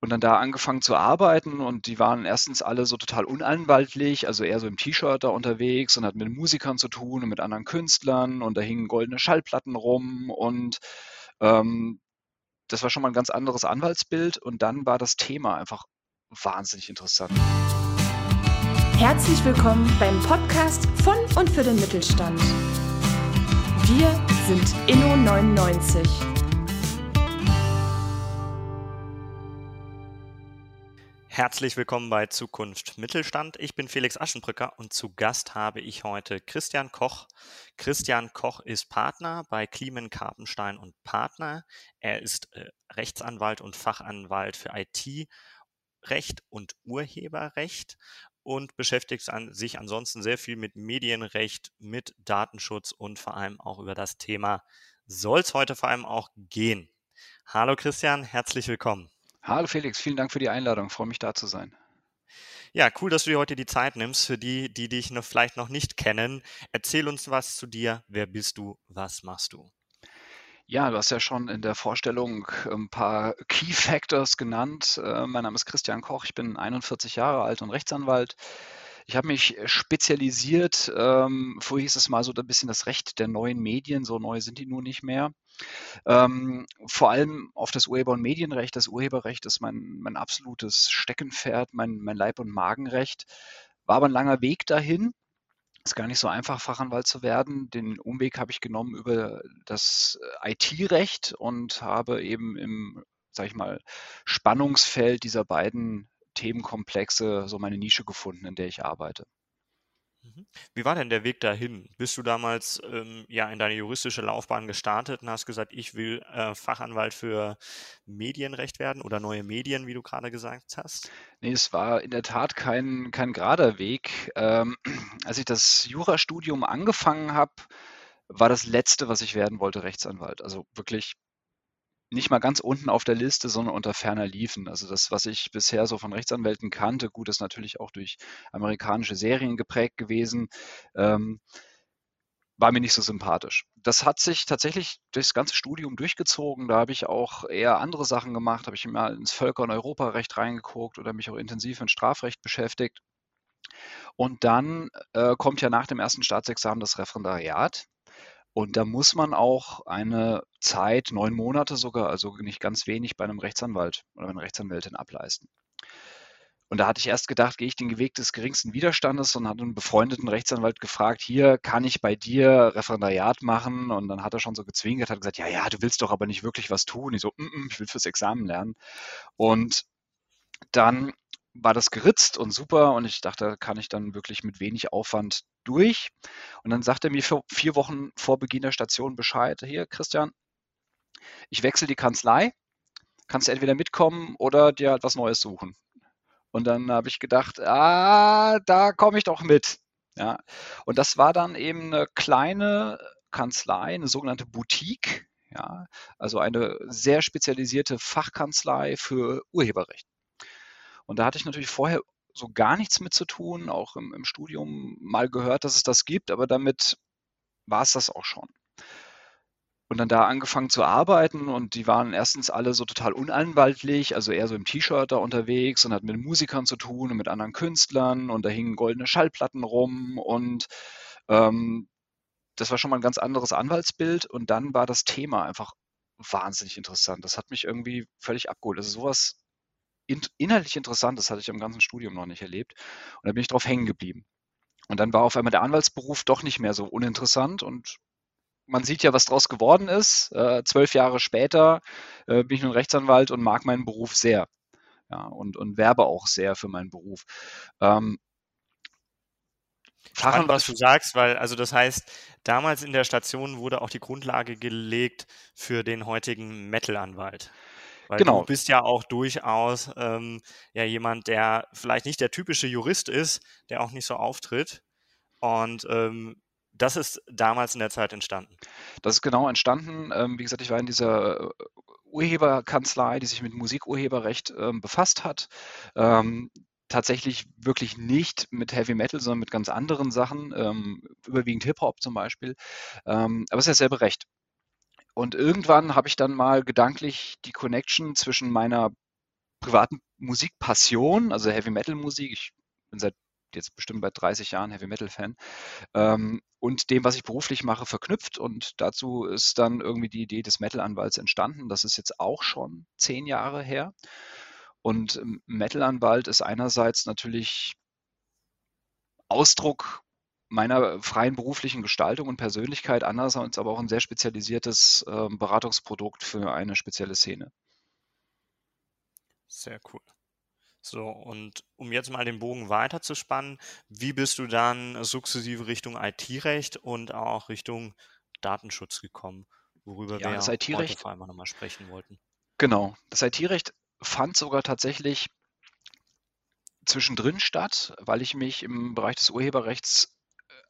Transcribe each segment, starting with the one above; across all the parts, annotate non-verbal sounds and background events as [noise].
Und dann da angefangen zu arbeiten und die waren erstens alle so total unanwaltlich, also eher so im T-Shirt da unterwegs und hatten mit Musikern zu tun und mit anderen Künstlern und da hingen goldene Schallplatten rum und ähm, das war schon mal ein ganz anderes Anwaltsbild und dann war das Thema einfach wahnsinnig interessant. Herzlich willkommen beim Podcast von und für den Mittelstand. Wir sind Inno99. Herzlich willkommen bei Zukunft Mittelstand. Ich bin Felix Aschenbrücker und zu Gast habe ich heute Christian Koch. Christian Koch ist Partner bei Kliemen Karpenstein und Partner. Er ist äh, Rechtsanwalt und Fachanwalt für IT-Recht und Urheberrecht und beschäftigt an, sich ansonsten sehr viel mit Medienrecht, mit Datenschutz und vor allem auch über das Thema soll es heute vor allem auch gehen. Hallo Christian, herzlich willkommen. Hallo Felix, vielen Dank für die Einladung. Ich freue mich da zu sein. Ja, cool, dass du dir heute die Zeit nimmst. Für die, die dich noch vielleicht noch nicht kennen, erzähl uns was zu dir. Wer bist du? Was machst du? Ja, du hast ja schon in der Vorstellung ein paar Key Factors genannt. Äh, mein Name ist Christian Koch, ich bin 41 Jahre alt und Rechtsanwalt. Ich habe mich spezialisiert, ähm, vorher hieß es mal so ein bisschen das Recht der neuen Medien, so neu sind die nun nicht mehr. Ähm, vor allem auf das Urheber- und Medienrecht. Das Urheberrecht ist mein, mein absolutes Steckenpferd, mein, mein Leib- und Magenrecht. War aber ein langer Weg dahin. Ist gar nicht so einfach, Fachanwalt zu werden. Den Umweg habe ich genommen über das äh, IT-Recht und habe eben im, sag ich mal, Spannungsfeld dieser beiden Themenkomplexe so meine Nische gefunden, in der ich arbeite. Mhm. Wie war denn der Weg dahin? Bist du damals ähm, ja in deine juristische Laufbahn gestartet und hast gesagt, ich will äh, Fachanwalt für Medienrecht werden oder neue Medien, wie du gerade gesagt hast? Nee, es war in der Tat kein, kein gerader Weg. Ähm, als ich das Jurastudium angefangen habe, war das Letzte, was ich werden wollte, Rechtsanwalt. Also wirklich nicht mal ganz unten auf der Liste, sondern unter ferner liefen. Also das, was ich bisher so von Rechtsanwälten kannte, gut, ist natürlich auch durch amerikanische Serien geprägt gewesen, ähm, war mir nicht so sympathisch. Das hat sich tatsächlich durchs ganze Studium durchgezogen. Da habe ich auch eher andere Sachen gemacht, habe ich mal ins Völker- und Europarecht reingeguckt oder mich auch intensiv mit Strafrecht beschäftigt. Und dann äh, kommt ja nach dem ersten Staatsexamen das Referendariat. Und da muss man auch eine Zeit, neun Monate sogar, also nicht ganz wenig bei einem Rechtsanwalt oder einer Rechtsanwältin ableisten. Und da hatte ich erst gedacht, gehe ich den Weg des geringsten Widerstandes und hatte einen befreundeten Rechtsanwalt gefragt, hier kann ich bei dir Referendariat machen? Und dann hat er schon so gezwinkert, hat gesagt, ja, ja, du willst doch aber nicht wirklich was tun. Ich so, mm -mm, ich will fürs Examen lernen. Und dann war das geritzt und super und ich dachte, da kann ich dann wirklich mit wenig Aufwand durch. Und dann sagte er mir vier Wochen vor Beginn der Station Bescheid, hier Christian, ich wechsle die Kanzlei, kannst du entweder mitkommen oder dir etwas halt Neues suchen. Und dann habe ich gedacht, ah, da komme ich doch mit. Ja. Und das war dann eben eine kleine Kanzlei, eine sogenannte Boutique, ja, also eine sehr spezialisierte Fachkanzlei für Urheberrecht. Und da hatte ich natürlich vorher so gar nichts mit zu tun, auch im, im Studium mal gehört, dass es das gibt, aber damit war es das auch schon. Und dann da angefangen zu arbeiten und die waren erstens alle so total unanwaltlich, also eher so im T-Shirt da unterwegs und hatten mit Musikern zu tun und mit anderen Künstlern und da hingen goldene Schallplatten rum und ähm, das war schon mal ein ganz anderes Anwaltsbild und dann war das Thema einfach wahnsinnig interessant. Das hat mich irgendwie völlig abgeholt. Also sowas in, inhaltlich interessant, das hatte ich im ganzen Studium noch nicht erlebt. Und da bin ich drauf hängen geblieben. Und dann war auf einmal der Anwaltsberuf doch nicht mehr so uninteressant und man sieht ja, was draus geworden ist. Äh, zwölf Jahre später äh, bin ich nun Rechtsanwalt und mag meinen Beruf sehr. Ja, und, und werbe auch sehr für meinen Beruf. Ähm, Spannend, was du sagst, weil, also das heißt, damals in der Station wurde auch die Grundlage gelegt für den heutigen Metal-Anwalt. Weil genau. du bist ja auch durchaus ähm, ja jemand, der vielleicht nicht der typische Jurist ist, der auch nicht so auftritt. Und ähm, das ist damals in der Zeit entstanden. Das ist genau entstanden. Ähm, wie gesagt, ich war in dieser äh, Urheberkanzlei, die sich mit Musikurheberrecht ähm, befasst hat. Ähm, tatsächlich wirklich nicht mit Heavy Metal, sondern mit ganz anderen Sachen, ähm, überwiegend Hip-Hop zum Beispiel. Ähm, aber es ist dasselbe Recht. Und irgendwann habe ich dann mal gedanklich die Connection zwischen meiner privaten Musikpassion, also Heavy Metal Musik. Ich bin seit jetzt bestimmt bei 30 Jahren Heavy Metal Fan ähm, und dem, was ich beruflich mache, verknüpft. Und dazu ist dann irgendwie die Idee des Metal-Anwalts entstanden. Das ist jetzt auch schon zehn Jahre her. Und ähm, Metal-Anwalt ist einerseits natürlich Ausdruck meiner freien beruflichen Gestaltung und Persönlichkeit, andererseits aber auch ein sehr spezialisiertes äh, Beratungsprodukt für eine spezielle Szene. Sehr cool. So, und um jetzt mal den Bogen weiterzuspannen, wie bist du dann sukzessive Richtung IT-Recht und auch Richtung Datenschutz gekommen, worüber Ja, wir das heute vor allem nochmal sprechen wollten? genau. Das IT-Recht fand sogar tatsächlich zwischendrin statt, weil ich mich im Bereich des Urheberrechts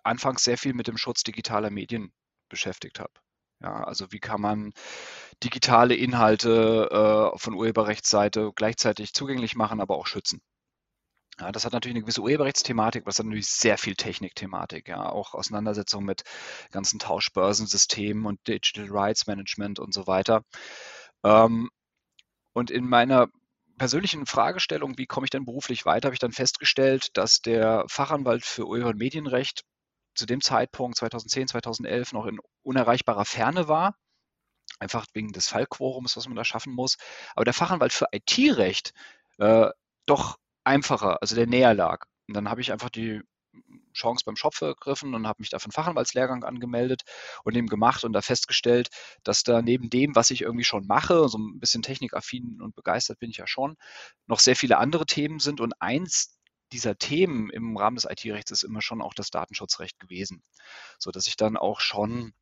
anfangs sehr viel mit dem Schutz digitaler Medien beschäftigt habe. Ja, also wie kann man digitale Inhalte äh, von Urheberrechtsseite gleichzeitig zugänglich machen, aber auch schützen. Ja, das hat natürlich eine gewisse Urheberrechtsthematik, was hat natürlich sehr viel Technikthematik, ja, auch Auseinandersetzung mit ganzen Tauschbörsensystemen und Digital Rights Management und so weiter. Ähm, und in meiner persönlichen Fragestellung, wie komme ich denn beruflich weiter, habe ich dann festgestellt, dass der Fachanwalt für Urheber- und Medienrecht zu dem Zeitpunkt 2010, 2011 noch in unerreichbarer Ferne war, einfach wegen des Fallquorums, was man da schaffen muss. Aber der Fachanwalt für IT-Recht äh, doch einfacher, also der näher lag. Und dann habe ich einfach die Chance beim Schopf ergriffen und habe mich da für einen Fachanwaltslehrgang angemeldet und eben gemacht und da festgestellt, dass da neben dem, was ich irgendwie schon mache, so ein bisschen technikaffin und begeistert bin ich ja schon, noch sehr viele andere Themen sind und eins dieser Themen im Rahmen des IT-Rechts ist immer schon auch das Datenschutzrecht gewesen, so dass ich dann auch schon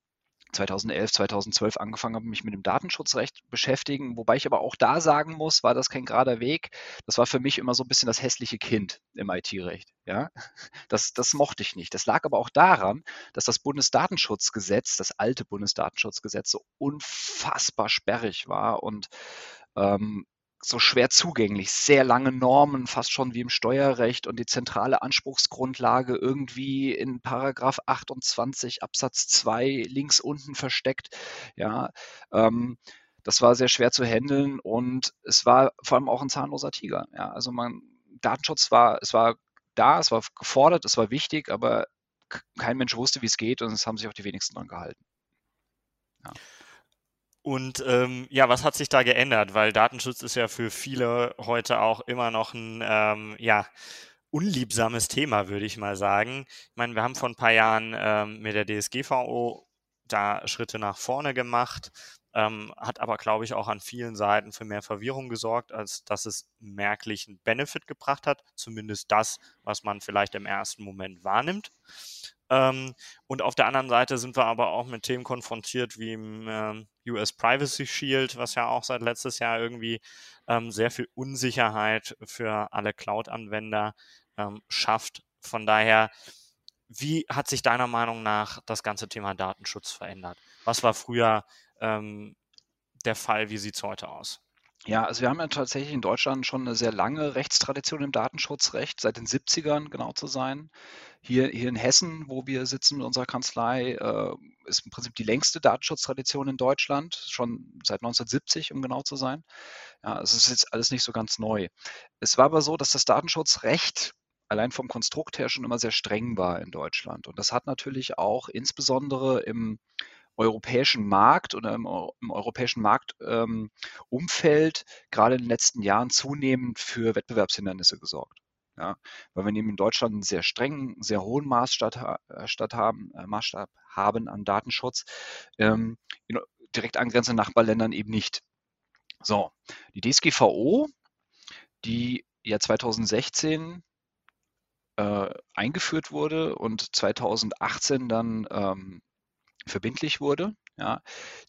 2011, 2012 angefangen habe, mich mit dem Datenschutzrecht beschäftigen, wobei ich aber auch da sagen muss, war das kein gerader Weg. Das war für mich immer so ein bisschen das hässliche Kind im IT-Recht. Ja, das, das mochte ich nicht. Das lag aber auch daran, dass das Bundesdatenschutzgesetz, das alte Bundesdatenschutzgesetz, so unfassbar sperrig war und ähm, so schwer zugänglich, sehr lange Normen, fast schon wie im Steuerrecht und die zentrale Anspruchsgrundlage irgendwie in Paragraph 28 Absatz 2 links unten versteckt. Ja, ähm, das war sehr schwer zu handeln und es war vor allem auch ein zahnloser Tiger. Ja, also man, Datenschutz war, es war da, es war gefordert, es war wichtig, aber kein Mensch wusste, wie es geht und es haben sich auch die wenigsten dran gehalten. Ja. Und ähm, ja, was hat sich da geändert? Weil Datenschutz ist ja für viele heute auch immer noch ein ähm, ja, unliebsames Thema, würde ich mal sagen. Ich meine, wir haben vor ein paar Jahren ähm, mit der DSGVO da Schritte nach vorne gemacht, ähm, hat aber, glaube ich, auch an vielen Seiten für mehr Verwirrung gesorgt, als dass es merklichen Benefit gebracht hat. Zumindest das, was man vielleicht im ersten Moment wahrnimmt. Ähm, und auf der anderen Seite sind wir aber auch mit Themen konfrontiert wie im ähm, US Privacy Shield, was ja auch seit letztes Jahr irgendwie ähm, sehr viel Unsicherheit für alle Cloud-Anwender ähm, schafft. Von daher, wie hat sich deiner Meinung nach das ganze Thema Datenschutz verändert? Was war früher ähm, der Fall? Wie sieht es heute aus? Ja, also wir haben ja tatsächlich in Deutschland schon eine sehr lange Rechtstradition im Datenschutzrecht, seit den 70ern genau zu sein. Hier, hier in Hessen, wo wir sitzen mit unserer Kanzlei, äh, ist im Prinzip die längste Datenschutztradition in Deutschland, schon seit 1970, um genau zu sein. Ja, es ist jetzt alles nicht so ganz neu. Es war aber so, dass das Datenschutzrecht allein vom Konstrukt her schon immer sehr streng war in Deutschland. Und das hat natürlich auch insbesondere im europäischen Markt oder im, im europäischen Marktumfeld ähm, gerade in den letzten Jahren zunehmend für Wettbewerbshindernisse gesorgt. Ja, weil wir neben in Deutschland einen sehr strengen, sehr hohen Maßstab, äh, haben, äh, Maßstab haben an Datenschutz, ähm, in direkt angrenzenden Nachbarländern eben nicht. So, die DSGVO, die ja 2016 äh, eingeführt wurde und 2018 dann ähm, verbindlich wurde, ja,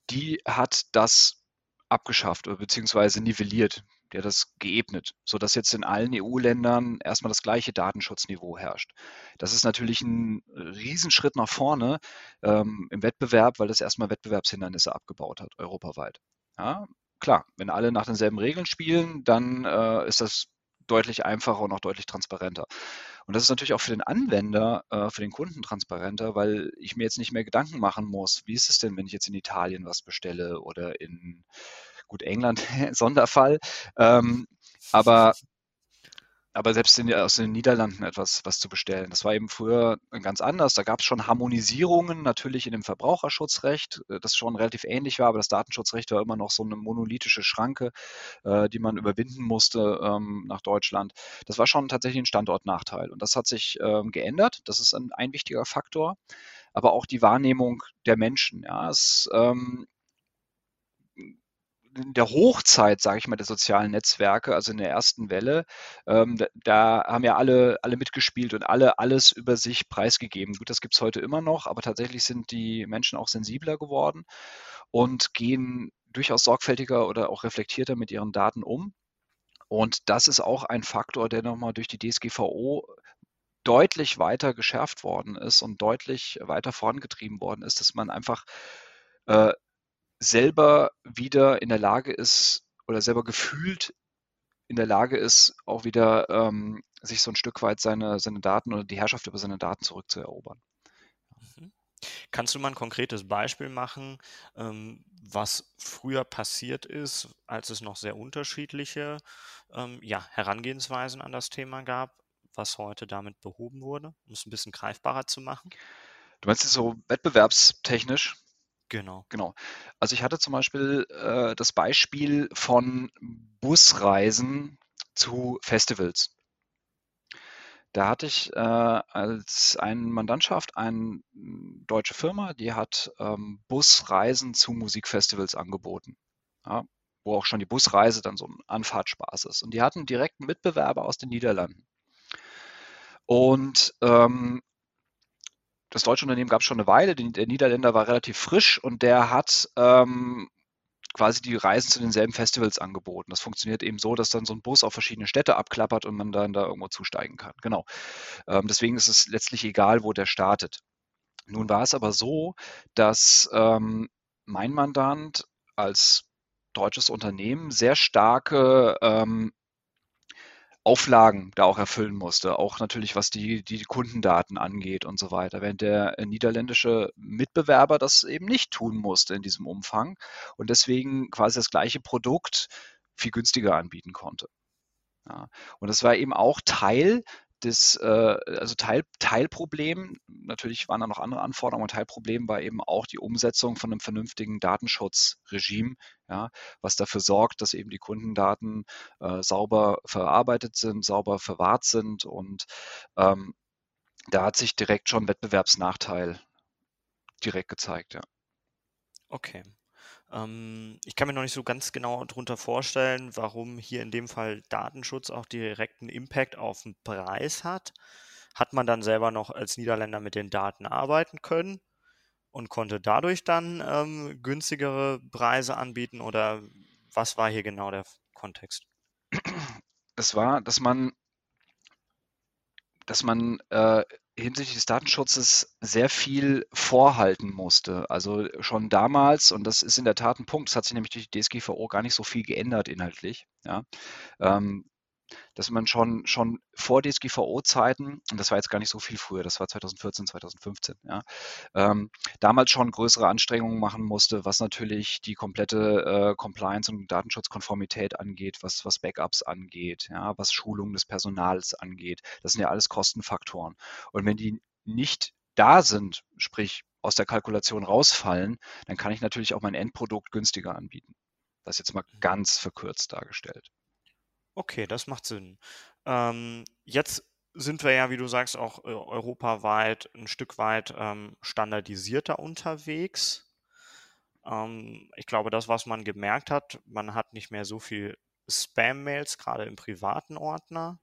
die hat das abgeschafft beziehungsweise nivelliert. Hat das geebnet, sodass jetzt in allen EU-Ländern erstmal das gleiche Datenschutzniveau herrscht. Das ist natürlich ein Riesenschritt nach vorne ähm, im Wettbewerb, weil das erstmal Wettbewerbshindernisse abgebaut hat, europaweit. Ja, klar, wenn alle nach denselben Regeln spielen, dann äh, ist das deutlich einfacher und auch deutlich transparenter. Und das ist natürlich auch für den Anwender, äh, für den Kunden transparenter, weil ich mir jetzt nicht mehr Gedanken machen muss, wie ist es denn, wenn ich jetzt in Italien was bestelle oder in, gut, England, [laughs] Sonderfall. Ähm, aber aber selbst in, aus den Niederlanden etwas was zu bestellen. Das war eben früher ganz anders. Da gab es schon Harmonisierungen natürlich in dem Verbraucherschutzrecht, äh, das schon relativ ähnlich war, aber das Datenschutzrecht war immer noch so eine monolithische Schranke, äh, die man überwinden musste ähm, nach Deutschland. Das war schon tatsächlich ein Standortnachteil und das hat sich ähm, geändert. Das ist ein, ein wichtiger Faktor aber auch die Wahrnehmung der Menschen. Ja, es, ähm, in der Hochzeit, sage ich mal, der sozialen Netzwerke, also in der ersten Welle, ähm, da, da, haben ja alle, alle mitgespielt und alle alles über sich preisgegeben. Gut, das gibt es heute immer noch, aber tatsächlich sind die Menschen auch sensibler geworden und gehen durchaus sorgfältiger oder auch reflektierter mit ihren Daten um. Und das ist auch ein Faktor, der nochmal durch die DSGVO deutlich weiter geschärft worden ist und deutlich weiter vorangetrieben worden ist, dass man einfach äh, selber wieder in der Lage ist oder selber gefühlt in der Lage ist, auch wieder ähm, sich so ein Stück weit seine, seine Daten oder die Herrschaft über seine Daten zurückzuerobern. Mhm. Kannst du mal ein konkretes Beispiel machen, ähm, was früher passiert ist, als es noch sehr unterschiedliche ähm, ja, Herangehensweisen an das Thema gab, was heute damit behoben wurde, um es ein bisschen greifbarer zu machen? Du meinst so wettbewerbstechnisch? Genau. Genau. Also ich hatte zum Beispiel äh, das Beispiel von Busreisen zu Festivals. Da hatte ich äh, als eine Mandantschaft eine deutsche Firma, die hat ähm, Busreisen zu Musikfestivals angeboten. Ja, wo auch schon die Busreise dann so ein Anfahrtsspaß ist. Und die hatten direkt einen Mitbewerber aus den Niederlanden. Und ähm, das deutsche Unternehmen gab es schon eine Weile, der Niederländer war relativ frisch und der hat ähm, quasi die Reisen zu denselben Festivals angeboten. Das funktioniert eben so, dass dann so ein Bus auf verschiedene Städte abklappert und man dann da irgendwo zusteigen kann. Genau. Ähm, deswegen ist es letztlich egal, wo der startet. Nun war es aber so, dass ähm, mein Mandant als deutsches Unternehmen sehr starke ähm, Auflagen da auch erfüllen musste, auch natürlich was die, die Kundendaten angeht und so weiter, während der äh, niederländische Mitbewerber das eben nicht tun musste in diesem Umfang und deswegen quasi das gleiche Produkt viel günstiger anbieten konnte. Ja. Und das war eben auch Teil das, äh, also Teil, Teilproblem, natürlich waren da noch andere Anforderungen, aber Teilproblem war eben auch die Umsetzung von einem vernünftigen Datenschutzregime, ja, was dafür sorgt, dass eben die Kundendaten äh, sauber verarbeitet sind, sauber verwahrt sind und ähm, da hat sich direkt schon Wettbewerbsnachteil direkt gezeigt, ja. Okay. Ähm, ich kann mir noch nicht so ganz genau darunter vorstellen, warum hier in dem Fall Datenschutz auch direkten Impact auf den Preis hat. Hat man dann selber noch als Niederländer mit den Daten arbeiten können und konnte dadurch dann ähm, günstigere Preise anbieten oder was war hier genau der Kontext? Es war, dass man, dass man äh, hinsichtlich des Datenschutzes sehr viel vorhalten musste. Also schon damals, und das ist in der Tat ein Punkt, es hat sich nämlich durch die DSGVO gar nicht so viel geändert inhaltlich. Ja. Ähm, dass man schon, schon vor DSGVO-Zeiten, und das war jetzt gar nicht so viel früher, das war 2014, 2015, ja, ähm, damals schon größere Anstrengungen machen musste, was natürlich die komplette äh, Compliance und Datenschutzkonformität angeht, was, was Backups angeht, ja, was Schulung des Personals angeht. Das sind ja alles Kostenfaktoren. Und wenn die nicht da sind, sprich aus der Kalkulation rausfallen, dann kann ich natürlich auch mein Endprodukt günstiger anbieten. Das jetzt mal mhm. ganz verkürzt dargestellt. Okay, das macht Sinn. Ähm, jetzt sind wir ja, wie du sagst, auch äh, europaweit ein Stück weit ähm, standardisierter unterwegs. Ähm, ich glaube, das, was man gemerkt hat, man hat nicht mehr so viel Spam-Mails, gerade im privaten Ordner.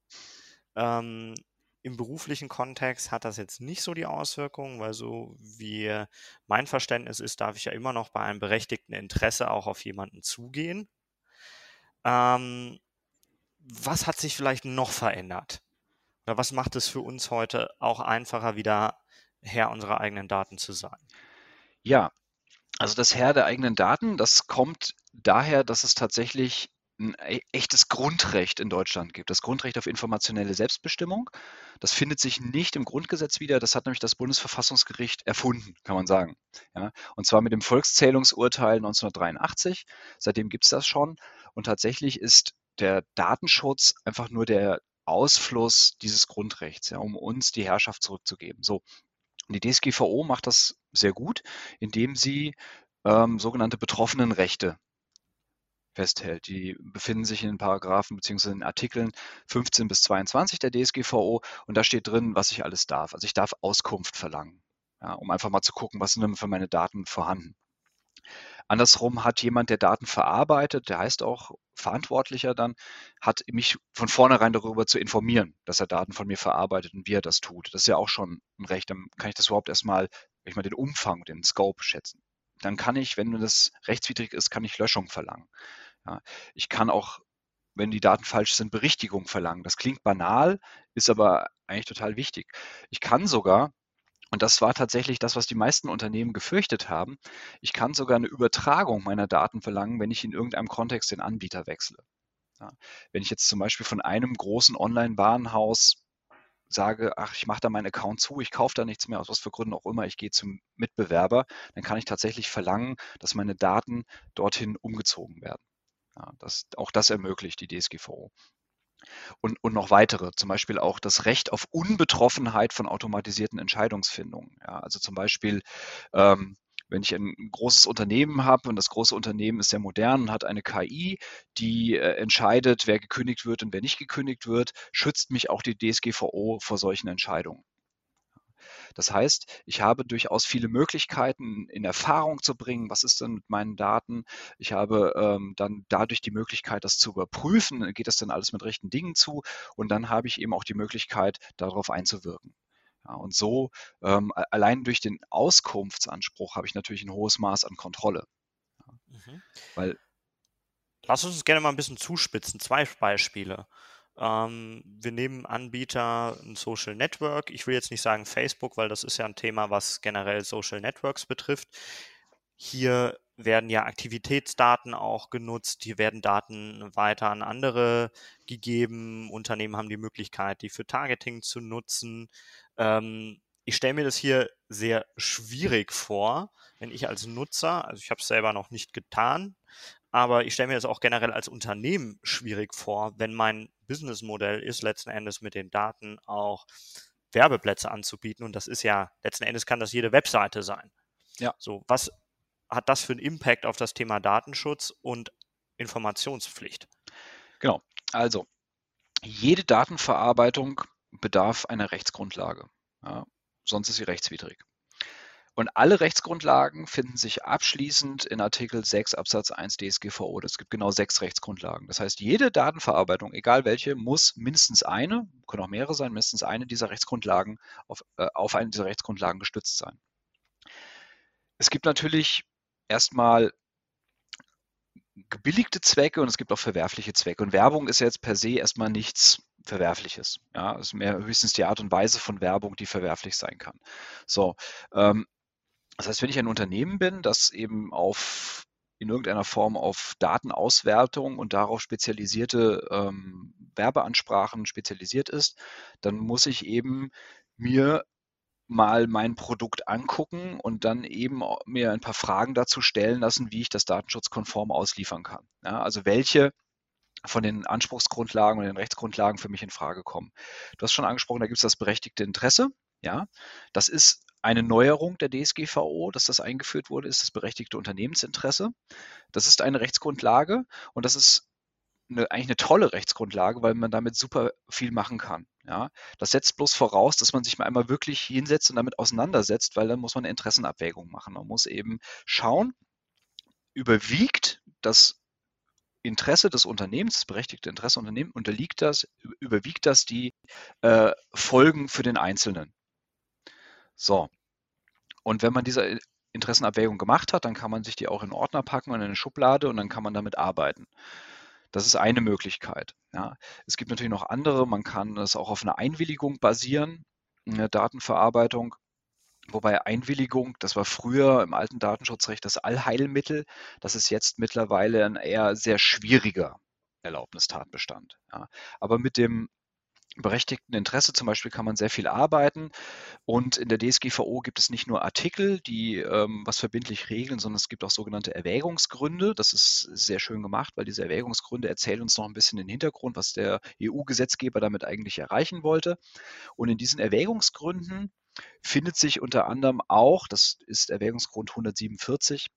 Ähm, Im beruflichen Kontext hat das jetzt nicht so die Auswirkungen, weil so wie mein Verständnis ist, darf ich ja immer noch bei einem berechtigten Interesse auch auf jemanden zugehen. Ähm, was hat sich vielleicht noch verändert? Oder was macht es für uns heute auch einfacher, wieder Herr unserer eigenen Daten zu sein? Ja, also das Herr der eigenen Daten, das kommt daher, dass es tatsächlich ein e-, echtes Grundrecht in Deutschland gibt, das Grundrecht auf informationelle Selbstbestimmung. Das findet sich nicht im Grundgesetz wieder. Das hat nämlich das Bundesverfassungsgericht erfunden, kann man sagen. Ja, und zwar mit dem Volkszählungsurteil 1983. Seitdem gibt es das schon. Und tatsächlich ist der Datenschutz einfach nur der Ausfluss dieses Grundrechts, ja, um uns die Herrschaft zurückzugeben. So. Die DSGVO macht das sehr gut, indem sie ähm, sogenannte Betroffenenrechte festhält. Die befinden sich in den Paragraphen bzw. in Artikeln 15 bis 22 der DSGVO und da steht drin, was ich alles darf. Also ich darf Auskunft verlangen, ja, um einfach mal zu gucken, was sind denn für meine Daten vorhanden. Andersrum hat jemand, der Daten verarbeitet, der heißt auch Verantwortlicher dann, hat mich von vornherein darüber zu informieren, dass er Daten von mir verarbeitet und wie er das tut. Das ist ja auch schon ein Recht. Dann kann ich das überhaupt erstmal, ich mal den Umfang, den Scope schätzen. Dann kann ich, wenn das rechtswidrig ist, kann ich Löschung verlangen. Ja, ich kann auch, wenn die Daten falsch sind, Berichtigung verlangen. Das klingt banal, ist aber eigentlich total wichtig. Ich kann sogar, und das war tatsächlich das, was die meisten Unternehmen gefürchtet haben. Ich kann sogar eine Übertragung meiner Daten verlangen, wenn ich in irgendeinem Kontext den Anbieter wechsle. Ja, wenn ich jetzt zum Beispiel von einem großen Online-Warenhaus sage, ach, ich mache da meinen Account zu, ich kaufe da nichts mehr, aus was für Gründen auch immer, ich gehe zum Mitbewerber, dann kann ich tatsächlich verlangen, dass meine Daten dorthin umgezogen werden. Ja, das, auch das ermöglicht die DSGVO. Und, und noch weitere, zum Beispiel auch das Recht auf Unbetroffenheit von automatisierten Entscheidungsfindungen. Ja, also zum Beispiel, ähm, wenn ich ein großes Unternehmen habe und das große Unternehmen ist sehr modern und hat eine KI, die äh, entscheidet, wer gekündigt wird und wer nicht gekündigt wird, schützt mich auch die DSGVO vor solchen Entscheidungen. Das heißt, ich habe durchaus viele Möglichkeiten in Erfahrung zu bringen, was ist denn mit meinen Daten. Ich habe ähm, dann dadurch die Möglichkeit, das zu überprüfen, geht das denn alles mit rechten Dingen zu und dann habe ich eben auch die Möglichkeit, darauf einzuwirken. Ja, und so, ähm, allein durch den Auskunftsanspruch habe ich natürlich ein hohes Maß an Kontrolle. Ja, mhm. Weil Lass uns gerne mal ein bisschen zuspitzen. Zwei Beispiele. Ähm, wir nehmen Anbieter ein Social Network. Ich will jetzt nicht sagen Facebook, weil das ist ja ein Thema, was generell Social Networks betrifft. Hier werden ja Aktivitätsdaten auch genutzt. Hier werden Daten weiter an andere gegeben. Unternehmen haben die Möglichkeit, die für Targeting zu nutzen. Ähm, ich stelle mir das hier sehr schwierig vor, wenn ich als Nutzer, also ich habe es selber noch nicht getan, aber ich stelle mir das auch generell als Unternehmen schwierig vor, wenn mein Businessmodell ist, letzten Endes mit den Daten auch Werbeplätze anzubieten. Und das ist ja, letzten Endes kann das jede Webseite sein. Ja. So, was hat das für einen Impact auf das Thema Datenschutz und Informationspflicht? Genau. Also, jede Datenverarbeitung bedarf einer Rechtsgrundlage. Ja, sonst ist sie rechtswidrig. Und alle Rechtsgrundlagen finden sich abschließend in Artikel 6 Absatz 1 DSGVO. Es gibt genau sechs Rechtsgrundlagen. Das heißt, jede Datenverarbeitung, egal welche, muss mindestens eine, können auch mehrere sein, mindestens eine dieser Rechtsgrundlagen auf, äh, auf eine dieser Rechtsgrundlagen gestützt sein. Es gibt natürlich erstmal gebilligte Zwecke und es gibt auch verwerfliche Zwecke. Und Werbung ist jetzt per se erstmal nichts Verwerfliches. Ja, es ist mehr höchstens die Art und Weise von Werbung, die verwerflich sein kann. So, ähm, das heißt, wenn ich ein Unternehmen bin, das eben auf in irgendeiner Form auf Datenauswertung und darauf spezialisierte ähm, Werbeansprachen spezialisiert ist, dann muss ich eben mir mal mein Produkt angucken und dann eben mir ein paar Fragen dazu stellen lassen, wie ich das datenschutzkonform ausliefern kann. Ja, also welche von den Anspruchsgrundlagen und den Rechtsgrundlagen für mich in Frage kommen. Du hast schon angesprochen, da gibt es das berechtigte Interesse. Ja, das ist eine Neuerung der DSGVO, dass das eingeführt wurde, ist das berechtigte Unternehmensinteresse. Das ist eine Rechtsgrundlage und das ist eine, eigentlich eine tolle Rechtsgrundlage, weil man damit super viel machen kann. Ja, das setzt bloß voraus, dass man sich mal einmal wirklich hinsetzt und damit auseinandersetzt, weil dann muss man eine Interessenabwägung machen. Man muss eben schauen, überwiegt das Interesse des Unternehmens, das berechtigte Interesse Unternehmens, unterliegt das, überwiegt das die äh, Folgen für den Einzelnen. So. Und wenn man diese Interessenabwägung gemacht hat, dann kann man sich die auch in Ordner packen und in eine Schublade und dann kann man damit arbeiten. Das ist eine Möglichkeit. Ja. Es gibt natürlich noch andere. Man kann es auch auf einer Einwilligung basieren, eine Datenverarbeitung. Wobei Einwilligung, das war früher im alten Datenschutzrecht das Allheilmittel, das ist jetzt mittlerweile ein eher sehr schwieriger Erlaubnistatbestand. Ja. Aber mit dem berechtigten Interesse zum Beispiel kann man sehr viel arbeiten. Und in der DSGVO gibt es nicht nur Artikel, die ähm, was verbindlich regeln, sondern es gibt auch sogenannte Erwägungsgründe. Das ist sehr schön gemacht, weil diese Erwägungsgründe erzählen uns noch ein bisschen den Hintergrund, was der EU-Gesetzgeber damit eigentlich erreichen wollte. Und in diesen Erwägungsgründen findet sich unter anderem auch, das ist Erwägungsgrund 147,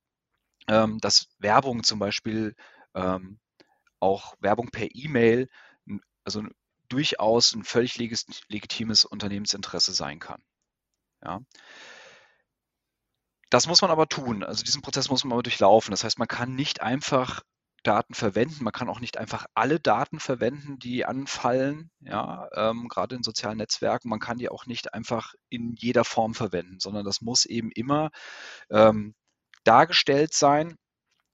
ähm, dass Werbung zum Beispiel ähm, auch Werbung per E-Mail, also durchaus ein völlig legitimes Unternehmensinteresse sein kann. Ja. Das muss man aber tun. Also diesen Prozess muss man aber durchlaufen. Das heißt, man kann nicht einfach Daten verwenden. Man kann auch nicht einfach alle Daten verwenden, die anfallen, ja, ähm, gerade in sozialen Netzwerken. Man kann die auch nicht einfach in jeder Form verwenden, sondern das muss eben immer ähm, dargestellt sein,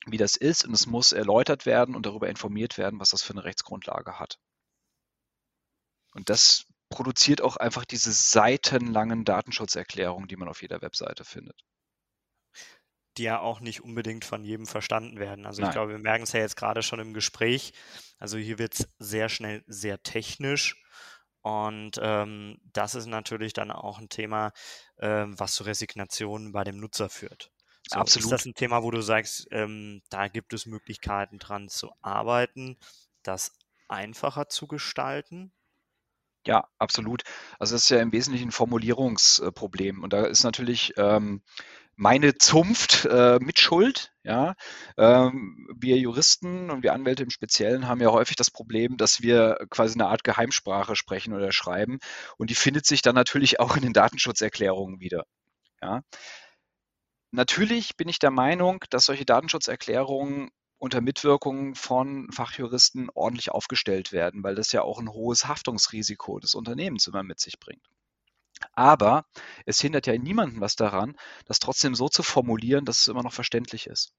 wie das ist und es muss erläutert werden und darüber informiert werden, was das für eine Rechtsgrundlage hat. Und das produziert auch einfach diese seitenlangen Datenschutzerklärungen, die man auf jeder Webseite findet. Die ja auch nicht unbedingt von jedem verstanden werden. Also Nein. ich glaube, wir merken es ja jetzt gerade schon im Gespräch. Also hier wird es sehr schnell sehr technisch. Und ähm, das ist natürlich dann auch ein Thema, äh, was zu Resignationen bei dem Nutzer führt. So, Absolut. Ist das ein Thema, wo du sagst, ähm, da gibt es Möglichkeiten dran zu arbeiten, das einfacher zu gestalten? Ja, absolut. Also das ist ja im Wesentlichen ein Formulierungsproblem. Und da ist natürlich ähm, meine Zunft äh, mit Schuld. Ja, ähm, wir Juristen und wir Anwälte im Speziellen haben ja häufig das Problem, dass wir quasi eine Art Geheimsprache sprechen oder schreiben. Und die findet sich dann natürlich auch in den Datenschutzerklärungen wieder. Ja. Natürlich bin ich der Meinung, dass solche Datenschutzerklärungen unter Mitwirkung von Fachjuristen ordentlich aufgestellt werden, weil das ja auch ein hohes Haftungsrisiko des Unternehmens immer mit sich bringt. Aber es hindert ja niemanden was daran, das trotzdem so zu formulieren, dass es immer noch verständlich ist.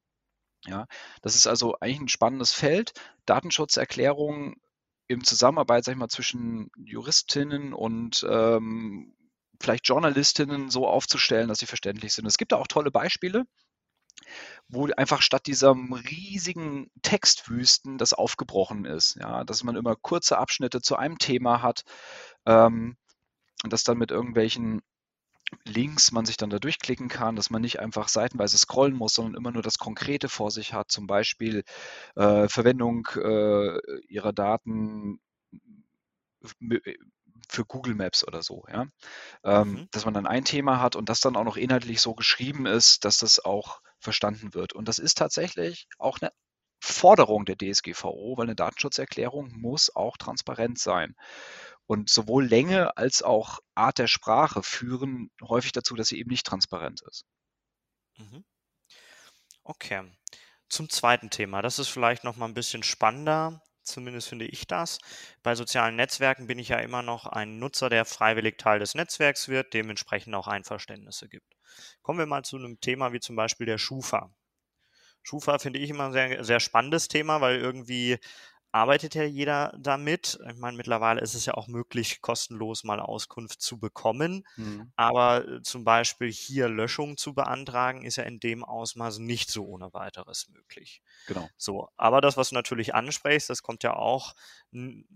Ja, das ist also eigentlich ein spannendes Feld. Datenschutzerklärungen im Zusammenarbeit, sag ich mal, zwischen Juristinnen und ähm, vielleicht Journalistinnen so aufzustellen, dass sie verständlich sind. Es gibt da auch tolle Beispiele wo einfach statt dieser riesigen Textwüsten das aufgebrochen ist. Ja, dass man immer kurze Abschnitte zu einem Thema hat ähm, und das dann mit irgendwelchen Links man sich dann da durchklicken kann, dass man nicht einfach seitenweise scrollen muss, sondern immer nur das Konkrete vor sich hat, zum Beispiel äh, Verwendung äh, ihrer Daten für Google Maps oder so, ja. Ähm, mhm. Dass man dann ein Thema hat und das dann auch noch inhaltlich so geschrieben ist, dass das auch verstanden wird. Und das ist tatsächlich auch eine Forderung der DSGVO, weil eine Datenschutzerklärung muss auch transparent sein. Und sowohl Länge als auch Art der Sprache führen häufig dazu, dass sie eben nicht transparent ist. Mhm. Okay. Zum zweiten Thema. Das ist vielleicht noch mal ein bisschen spannender. Zumindest finde ich das. Bei sozialen Netzwerken bin ich ja immer noch ein Nutzer, der freiwillig Teil des Netzwerks wird, dementsprechend auch Einverständnisse gibt. Kommen wir mal zu einem Thema wie zum Beispiel der Schufa. Schufa finde ich immer ein sehr, sehr spannendes Thema, weil irgendwie arbeitet ja jeder damit. Ich meine, mittlerweile ist es ja auch möglich, kostenlos mal Auskunft zu bekommen. Mhm. Aber äh, zum Beispiel hier Löschung zu beantragen, ist ja in dem Ausmaß nicht so ohne weiteres möglich. Genau. So, aber das, was du natürlich ansprichst, das kommt ja auch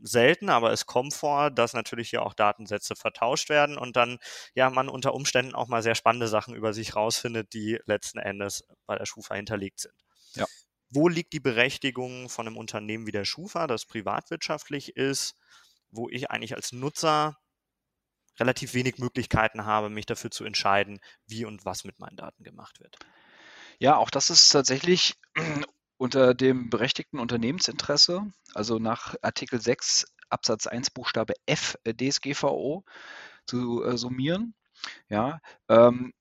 selten, aber es kommt vor, dass natürlich hier auch Datensätze vertauscht werden und dann ja man unter Umständen auch mal sehr spannende Sachen über sich rausfindet, die letzten Endes bei der Schufa hinterlegt sind. Ja wo liegt die Berechtigung von einem Unternehmen wie der Schufa, das privatwirtschaftlich ist, wo ich eigentlich als Nutzer relativ wenig Möglichkeiten habe, mich dafür zu entscheiden, wie und was mit meinen Daten gemacht wird. Ja, auch das ist tatsächlich [clears throat] unter dem berechtigten Unternehmensinteresse, also nach Artikel 6 Absatz 1 Buchstabe F DSGVO zu äh, summieren. Ja, ähm,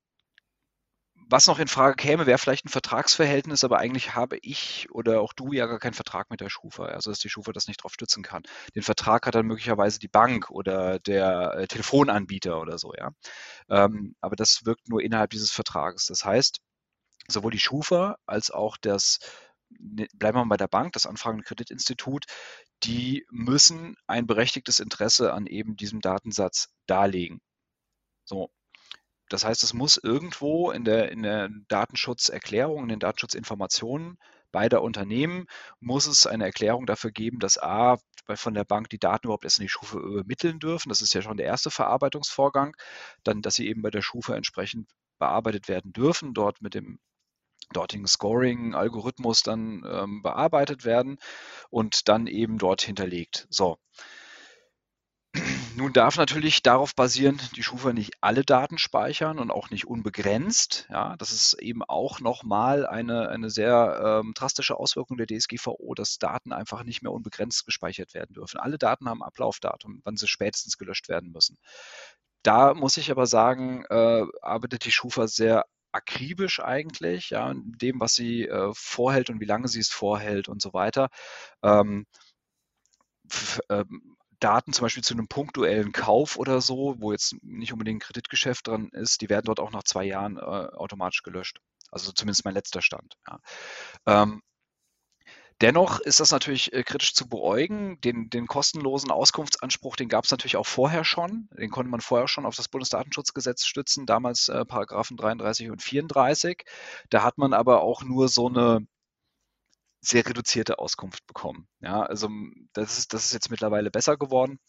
was noch in Frage käme, wäre vielleicht ein Vertragsverhältnis, aber eigentlich habe ich oder auch du ja gar keinen Vertrag mit der Schufa, also dass die Schufa das nicht drauf stützen kann. Den Vertrag hat dann möglicherweise die Bank oder der äh, Telefonanbieter oder so, ja. Ähm, aber das wirkt nur innerhalb dieses Vertrages. Das heißt, sowohl die Schufa als auch das, ne, bleiben wir mal bei der Bank, das Anfragende Kreditinstitut, die müssen ein berechtigtes Interesse an eben diesem Datensatz darlegen. So, das heißt, es muss irgendwo in der, in der Datenschutzerklärung, in den Datenschutzinformationen beider Unternehmen muss es eine Erklärung dafür geben, dass A, von der Bank die Daten überhaupt erst in die Schufe übermitteln dürfen. Das ist ja schon der erste Verarbeitungsvorgang. Dann, dass sie eben bei der Schufe entsprechend bearbeitet werden dürfen, dort mit dem dortigen Scoring-Algorithmus dann ähm, bearbeitet werden und dann eben dort hinterlegt. So. Nun darf natürlich darauf basieren die Schufa nicht alle Daten speichern und auch nicht unbegrenzt. Ja, das ist eben auch nochmal eine, eine sehr ähm, drastische Auswirkung der DSGVO, dass Daten einfach nicht mehr unbegrenzt gespeichert werden dürfen. Alle Daten haben Ablaufdatum, wann sie spätestens gelöscht werden müssen. Da muss ich aber sagen, äh, arbeitet die Schufa sehr akribisch eigentlich, ja, in dem, was sie äh, vorhält und wie lange sie es vorhält und so weiter. Ähm, ähm, Daten zum Beispiel zu einem punktuellen Kauf oder so, wo jetzt nicht unbedingt ein Kreditgeschäft dran ist, die werden dort auch nach zwei Jahren äh, automatisch gelöscht. Also zumindest mein letzter Stand. Ja. Ähm, Dennoch ist das natürlich äh, kritisch zu beäugen. Den, den kostenlosen Auskunftsanspruch, den gab es natürlich auch vorher schon. Den konnte man vorher schon auf das Bundesdatenschutzgesetz stützen, damals äh, Paragraphen 33 und 34. Da hat man aber auch nur so eine sehr reduzierte Auskunft bekommen. Ja, also das ist, das ist jetzt mittlerweile besser geworden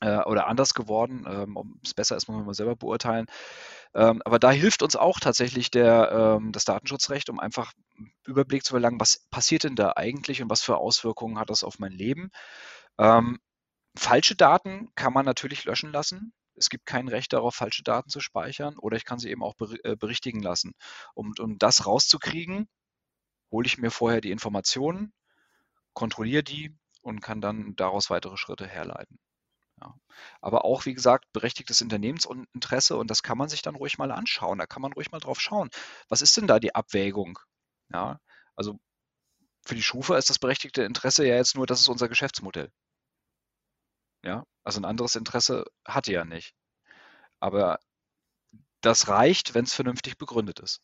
äh, oder anders geworden. Ähm, Ob es besser ist, muss man mal selber beurteilen. Ähm, aber da hilft uns auch tatsächlich der, ähm, das Datenschutzrecht, um einfach einen Überblick zu verlangen, was passiert denn da eigentlich und was für Auswirkungen hat das auf mein Leben. Ähm, falsche Daten kann man natürlich löschen lassen. Es gibt kein Recht darauf, falsche Daten zu speichern oder ich kann sie eben auch äh, berichtigen lassen. Um, um das rauszukriegen, hole ich mir vorher die Informationen, kontrolliere die und kann dann daraus weitere Schritte herleiten. Ja. Aber auch, wie gesagt, berechtigtes Unternehmensinteresse und das kann man sich dann ruhig mal anschauen. Da kann man ruhig mal drauf schauen. Was ist denn da die Abwägung? Ja, also für die Schufa ist das berechtigte Interesse ja jetzt nur, das ist unser Geschäftsmodell. Ja, also ein anderes Interesse hat die ja nicht. Aber das reicht, wenn es vernünftig begründet ist.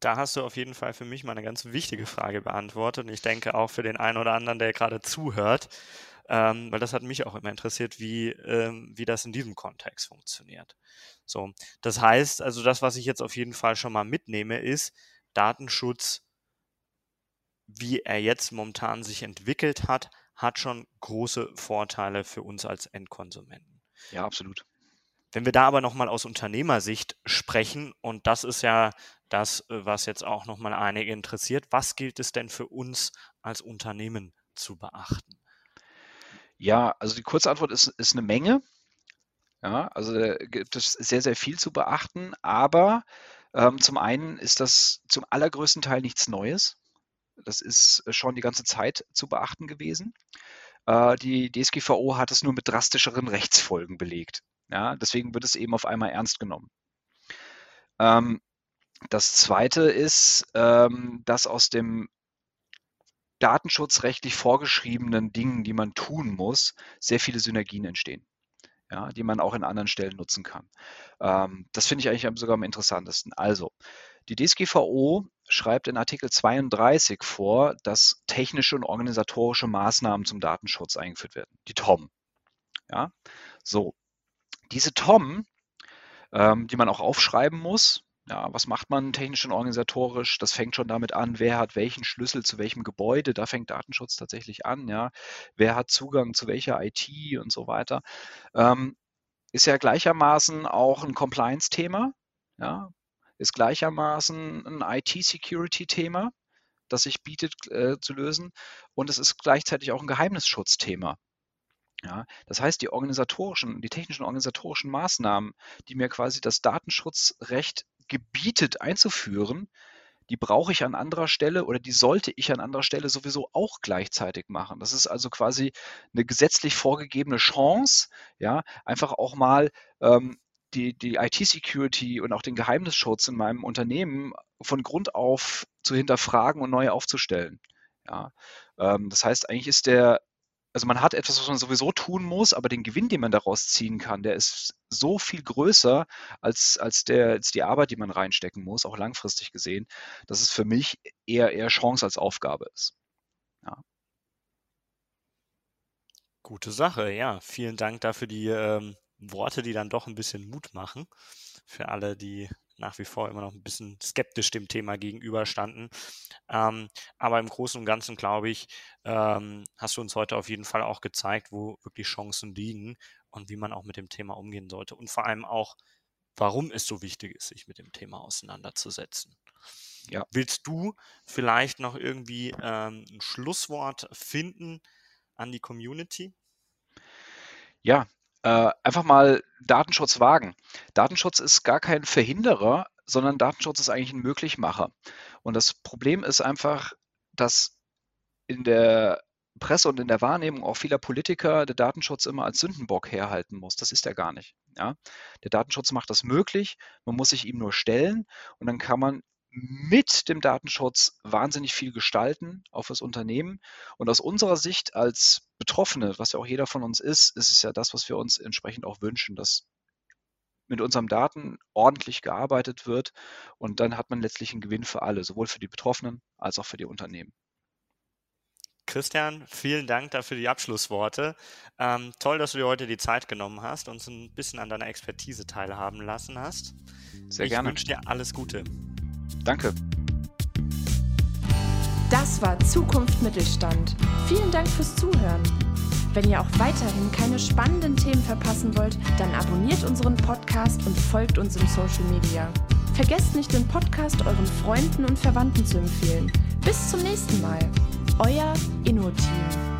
Da hast du auf jeden Fall für mich mal eine ganz wichtige Frage beantwortet und ich denke auch für den einen oder anderen, der gerade zuhört ähm, weil das hat mich auch immer interessiert, wie, ähm, wie das in diesem Kontext funktioniert. So, das heißt, also das, was ich jetzt auf jeden Fall schon mal mitnehme, ist Datenschutz, wie er jetzt momentan sich entwickelt hat, hat schon große Vorteile für uns als Endkonsumenten. Ja, absolut. Wenn wir da aber nochmal aus Unternehmersicht sprechen, und das ist ja das, äh, was jetzt auch nochmal einige interessiert, was gilt es denn für uns als Unternehmen zu beachten? Ja, also die kurze Antwort ist, ist eine Menge. Ja, also da gibt es sehr, sehr viel zu beachten, aber ähm, zum einen ist das zum allergrößten Teil nichts Neues. Das ist schon die ganze Zeit zu beachten gewesen. Äh, die DSGVO hat es nur mit drastischeren Rechtsfolgen belegt. Ja, deswegen wird es eben auf einmal ernst genommen. Ähm, das zweite ist, ähm, dass aus dem datenschutzrechtlich vorgeschriebenen Dingen, die man tun muss, sehr viele Synergien entstehen. Ja, die man auch in anderen Stellen nutzen kann. Ähm, das finde ich eigentlich sogar am interessantesten. Also, die DSGVO schreibt in Artikel 32 vor, dass technische und organisatorische Maßnahmen zum Datenschutz eingeführt werden. Die TOM. Ja, so. Diese TOM, ähm, die man auch aufschreiben muss, ja, was macht man technisch und organisatorisch? Das fängt schon damit an, wer hat welchen Schlüssel zu welchem Gebäude, da fängt Datenschutz tatsächlich an, ja. Wer hat Zugang zu welcher IT und so weiter. Ähm, ist ja gleichermaßen auch ein Compliance-Thema, ja, ist gleichermaßen ein IT-Security-Thema, das sich bietet äh, zu lösen und es ist gleichzeitig auch ein Geheimnisschutzthema. Ja, das heißt, die organisatorischen, die technischen organisatorischen Maßnahmen, die mir quasi das Datenschutzrecht gebietet einzuführen, die brauche ich an anderer Stelle oder die sollte ich an anderer Stelle sowieso auch gleichzeitig machen. Das ist also quasi eine gesetzlich vorgegebene Chance, ja, einfach auch mal ähm, die, die IT-Security und auch den Geheimnisschutz in meinem Unternehmen von Grund auf zu hinterfragen und neu aufzustellen. Ja, ähm, das heißt, eigentlich ist der also man hat etwas, was man sowieso tun muss, aber den Gewinn, den man daraus ziehen kann, der ist so viel größer als, als, der, als die Arbeit, die man reinstecken muss, auch langfristig gesehen, dass es für mich eher, eher Chance als Aufgabe ist. Ja. Gute Sache, ja. Vielen Dank dafür die ähm, Worte, die dann doch ein bisschen Mut machen für alle, die nach wie vor immer noch ein bisschen skeptisch dem Thema gegenüberstanden. Ähm, aber im Großen und Ganzen, glaube ich, ähm, hast du uns heute auf jeden Fall auch gezeigt, wo wirklich Chancen liegen und wie man auch mit dem Thema umgehen sollte. Und vor allem auch, warum es so wichtig ist, sich mit dem Thema auseinanderzusetzen. Ja. Willst du vielleicht noch irgendwie ähm, ein Schlusswort finden an die Community? Ja, äh, einfach mal Datenschutz wagen. Datenschutz ist gar kein Verhinderer, sondern Datenschutz ist eigentlich ein Möglichmacher. Und das Problem ist einfach, dass in der Presse und in der Wahrnehmung auch vieler Politiker der Datenschutz immer als Sündenbock herhalten muss. Das ist er gar nicht. Ja? Der Datenschutz macht das möglich, man muss sich ihm nur stellen und dann kann man mit dem Datenschutz wahnsinnig viel gestalten auf das Unternehmen. Und aus unserer Sicht als Betroffene, was ja auch jeder von uns ist, ist es ja das, was wir uns entsprechend auch wünschen, dass mit unseren Daten ordentlich gearbeitet wird. Und dann hat man letztlich einen Gewinn für alle, sowohl für die Betroffenen als auch für die Unternehmen. Christian, vielen Dank dafür die Abschlussworte. Ähm, toll, dass du dir heute die Zeit genommen hast und uns ein bisschen an deiner Expertise teilhaben lassen hast. Sehr ich gerne. Ich wünsche dir alles Gute. Danke. Das war Zukunft Mittelstand. Vielen Dank fürs Zuhören. Wenn ihr auch weiterhin keine spannenden Themen verpassen wollt, dann abonniert unseren Podcast und folgt uns im Social Media. Vergesst nicht, den Podcast euren Freunden und Verwandten zu empfehlen. Bis zum nächsten Mal. Euer Inno-Team.